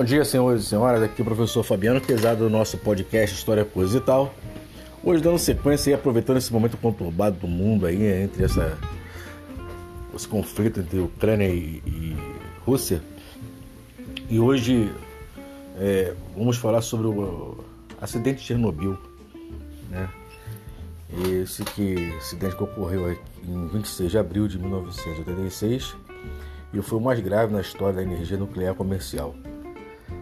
Bom dia, senhores e senhoras. Aqui é o professor Fabiano Pesado do nosso podcast História, Coisa e Tal. Hoje dando sequência e aproveitando esse momento conturbado do mundo aí, entre essa, esse conflito entre Ucrânia e, e Rússia. E hoje é, vamos falar sobre o acidente de Chernobyl. Né? Esse que, acidente que ocorreu em 26 de abril de 1986 e foi o mais grave na história da energia nuclear comercial.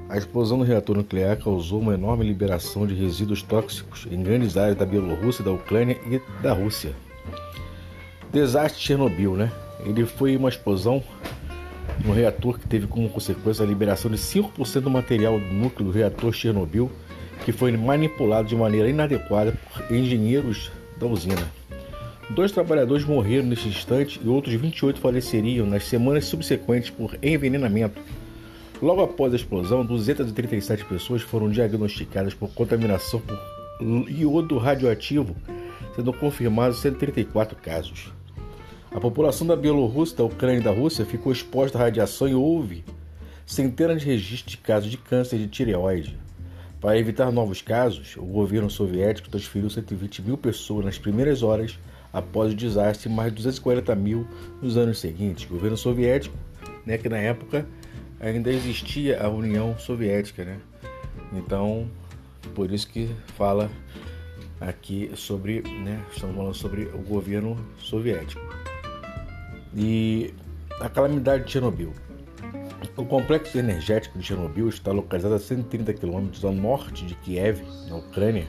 A explosão do reator nuclear causou uma enorme liberação de resíduos tóxicos em grandes áreas da Bielorrússia, da Ucrânia e da Rússia. Desastre de Chernobyl, né? Ele foi uma explosão no reator que teve como consequência a liberação de 5% do material do núcleo do reator Chernobyl, que foi manipulado de maneira inadequada por engenheiros da usina. Dois trabalhadores morreram neste instante e outros 28 faleceriam nas semanas subsequentes por envenenamento. Logo após a explosão, 237 pessoas foram diagnosticadas por contaminação por iodo radioativo, sendo confirmados 134 casos. A população da Bielorrússia, da Ucrânia e da Rússia ficou exposta à radiação e houve centenas de registros de casos de câncer de tireoide. Para evitar novos casos, o governo soviético transferiu 120 mil pessoas nas primeiras horas após o desastre, mais 240 mil nos anos seguintes. O governo soviético, né, que na época ainda existia a União Soviética, né? Então, por isso que fala aqui sobre, né, estamos falando sobre o governo soviético. E a calamidade de Chernobyl. O complexo energético de Chernobyl está localizado a 130 quilômetros ao norte de Kiev, na Ucrânia,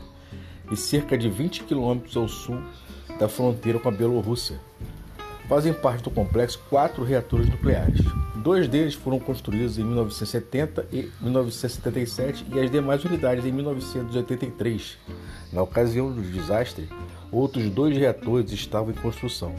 e cerca de 20 quilômetros ao sul da fronteira com a Bielorrússia. Fazem parte do complexo quatro reatores nucleares. Dois deles foram construídos em 1970 e 1977 e as demais unidades em 1983. Na ocasião do desastre, outros dois reatores estavam em construção.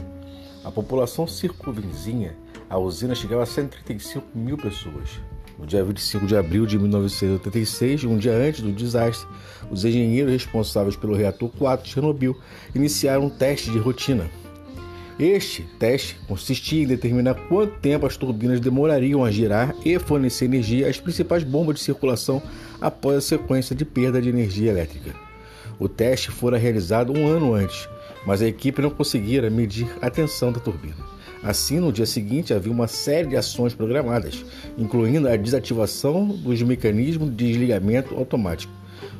A população circunvizinha à usina chegava a 135 mil pessoas. No dia 25 de abril de 1986, um dia antes do desastre, os engenheiros responsáveis pelo reator 4 de Chernobyl iniciaram um teste de rotina. Este teste consistia em determinar quanto tempo as turbinas demorariam a girar e fornecer energia às principais bombas de circulação após a sequência de perda de energia elétrica. O teste fora realizado um ano antes, mas a equipe não conseguira medir a tensão da turbina. Assim, no dia seguinte, havia uma série de ações programadas, incluindo a desativação dos mecanismos de desligamento automático.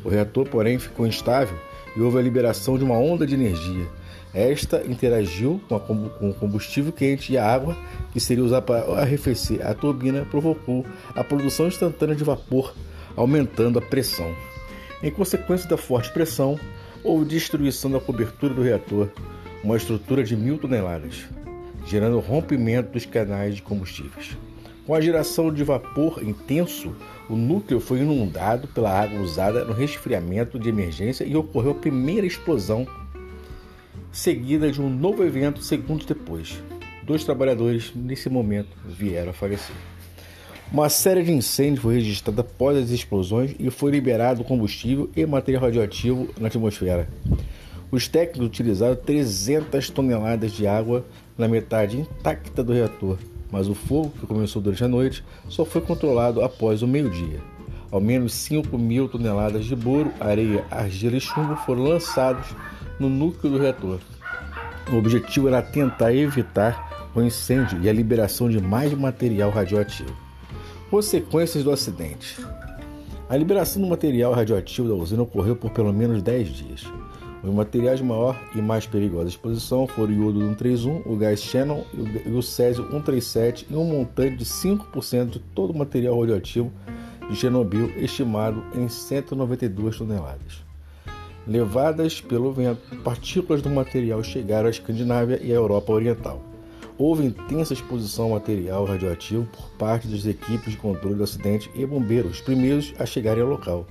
O reator, porém, ficou instável e houve a liberação de uma onda de energia. Esta interagiu com, o combustível quente e a água que seria usada para arrefecer a turbina, provocou a produção instantânea de vapor, aumentando a pressão. Em consequência da forte pressão, houve destruição da cobertura do reator, uma estrutura de mil toneladas gerando rompimento dos canais de combustíveis. Com a geração de vapor intenso, o núcleo foi inundado pela água usada no resfriamento de emergência e ocorreu a primeira explosão, seguida de um novo evento segundos depois. Dois trabalhadores, nesse momento, vieram a falecer. Uma série de incêndios foi registrada após as explosões e foi liberado combustível e material radioativo na atmosfera. Os técnicos utilizaram 300 toneladas de água na metade intacta do reator, mas o fogo, que começou durante a noite, só foi controlado após o meio-dia. Ao menos 5 mil toneladas de boro, areia, argila e chumbo foram lançados no núcleo do reator. O objetivo era tentar evitar o incêndio e a liberação de mais material radioativo. Consequências do acidente: A liberação do material radioativo da usina ocorreu por pelo menos 10 dias. Os materiais de maior e mais perigosa exposição foram o iodo 131, o gás xenon e o césio 137 e um montante de 5% de todo o material radioativo de Chernobyl, estimado em 192 toneladas. Levadas pelo vento, partículas do material chegaram à Escandinávia e à Europa Oriental. Houve intensa exposição ao material radioativo por parte das equipes de controle do acidente e bombeiros, os primeiros a chegarem ao local.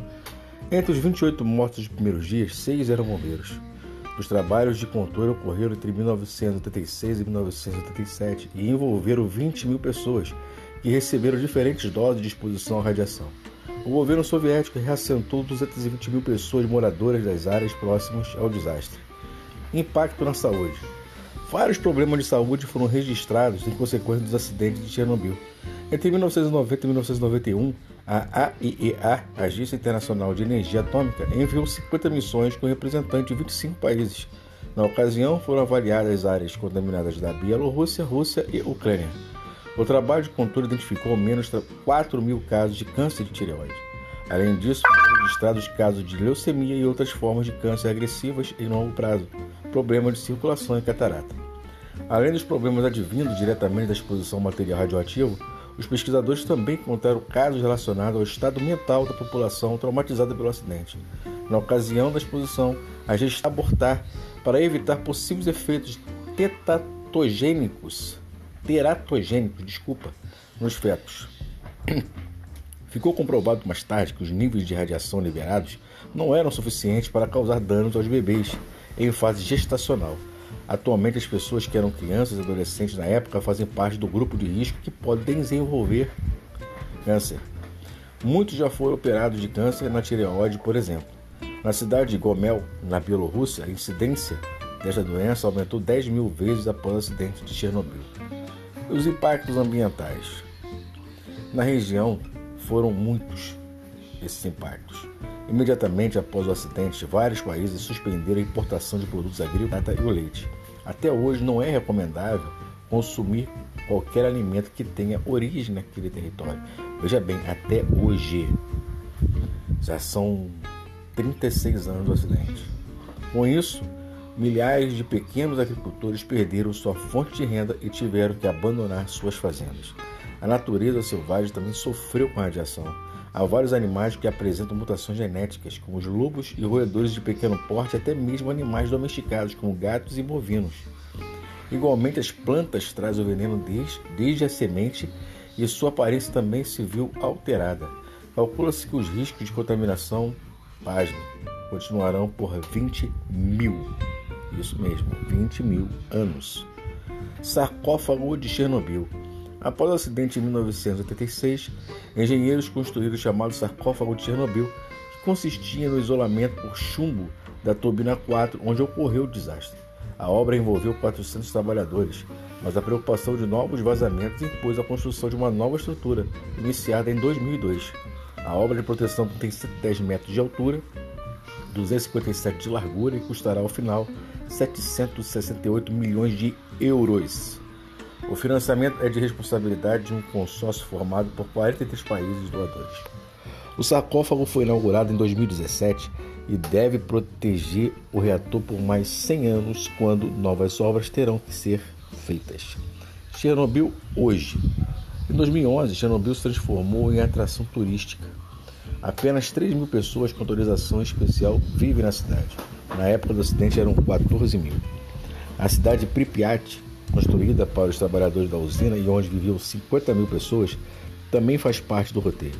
Entre os 28 mortos dos primeiros dias, seis eram bombeiros. Os trabalhos de controle ocorreram entre 1986 e 1987 e envolveram 20 mil pessoas que receberam diferentes doses de exposição à radiação. O governo soviético reassentou 220 mil pessoas moradoras das áreas próximas ao desastre. Impacto na saúde. Vários problemas de saúde foram registrados em consequência dos acidentes de Chernobyl. Entre 1990 e 1991, A AIEA, Agência Internacional de Energia Atômica, enviou 50 missões com representantes de 25 países. Na ocasião, foram avaliadas áreas contaminadas da Bielorrússia, Rússia e Ucrânia. O trabalho de controle identificou ao menos 4 mil casos de câncer de tireoide. Além disso, foram registrados casos de leucemia e outras formas de câncer agressivas em longo prazo, problemas de circulação e catarata. Além dos problemas advindos diretamente da exposição ao material radioativo, os pesquisadores também encontraram casos relacionados ao estado mental da população traumatizada pelo acidente. Na ocasião da exposição, a gente abortar para evitar possíveis efeitos tetatogênicos, teratogênicos, desculpa, nos fetos. Ficou comprovado mais tarde que os níveis de radiação liberados não eram suficientes para causar danos aos bebês em fase gestacional. Atualmente, as pessoas que eram crianças e adolescentes na época fazem parte do grupo de risco que pode desenvolver câncer. Muitos já foram operados de câncer na tireoide, por exemplo. Na cidade de Gomel, na Bielorrússia, a incidência desta doença aumentou 10 mil vezes após o acidente de Chernobyl. Os impactos ambientais. Na região foram muitos esses impactos. Imediatamente após o acidente, vários países suspenderam a importação de produtos agrícolas e o leite. Até hoje não é recomendável consumir qualquer alimento que tenha origem naquele território. Veja bem, até hoje já são 36 anos do acidente. Com isso, milhares de pequenos agricultores perderam sua fonte de renda e tiveram que abandonar suas fazendas. A natureza selvagem também sofreu com a radiação Há vários animais que apresentam mutações genéticas, como os lobos e roedores de pequeno porte, até mesmo animais domesticados, como gatos e bovinos. Igualmente, as plantas trazem o veneno desde, desde a semente e sua aparência também se viu alterada. Calcula-se que os riscos de contaminação, pasme, continuarão por 20 mil. Isso mesmo, 20 mil anos. Sarcófago de Chernobyl. Após o acidente em 1986, engenheiros construíram o chamado sarcófago de Chernobyl, que consistia no isolamento por chumbo da turbina 4, onde ocorreu o desastre. A obra envolveu 400 trabalhadores, mas a preocupação de novos vazamentos impôs a construção de uma nova estrutura, iniciada em 2002. A obra de proteção tem 110 metros de altura, 257 de largura e custará ao final 768 milhões de euros. O financiamento é de responsabilidade de um consórcio formado por 43 países doadores. O sarcófago foi inaugurado em 2017 e deve proteger o reator por mais 100 anos, quando novas obras terão que ser feitas. Chernobyl hoje. Em 2011, Chernobyl se transformou em atração turística. Apenas 3 mil pessoas com autorização especial vivem na cidade. Na época do acidente eram 14 mil. A cidade de Pripyat construída para os trabalhadores da usina e onde viviam 50 mil pessoas, também faz parte do roteiro.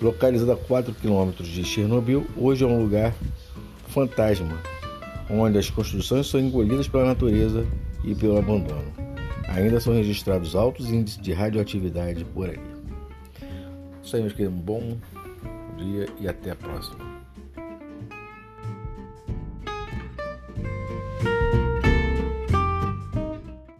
Localizada a 4 quilômetros de Chernobyl, hoje é um lugar fantasma, onde as construções são engolidas pela natureza e pelo abandono. Ainda são registrados altos índices de radioatividade por aí. Isso aí, meus queridos. Um bom dia e até a próxima.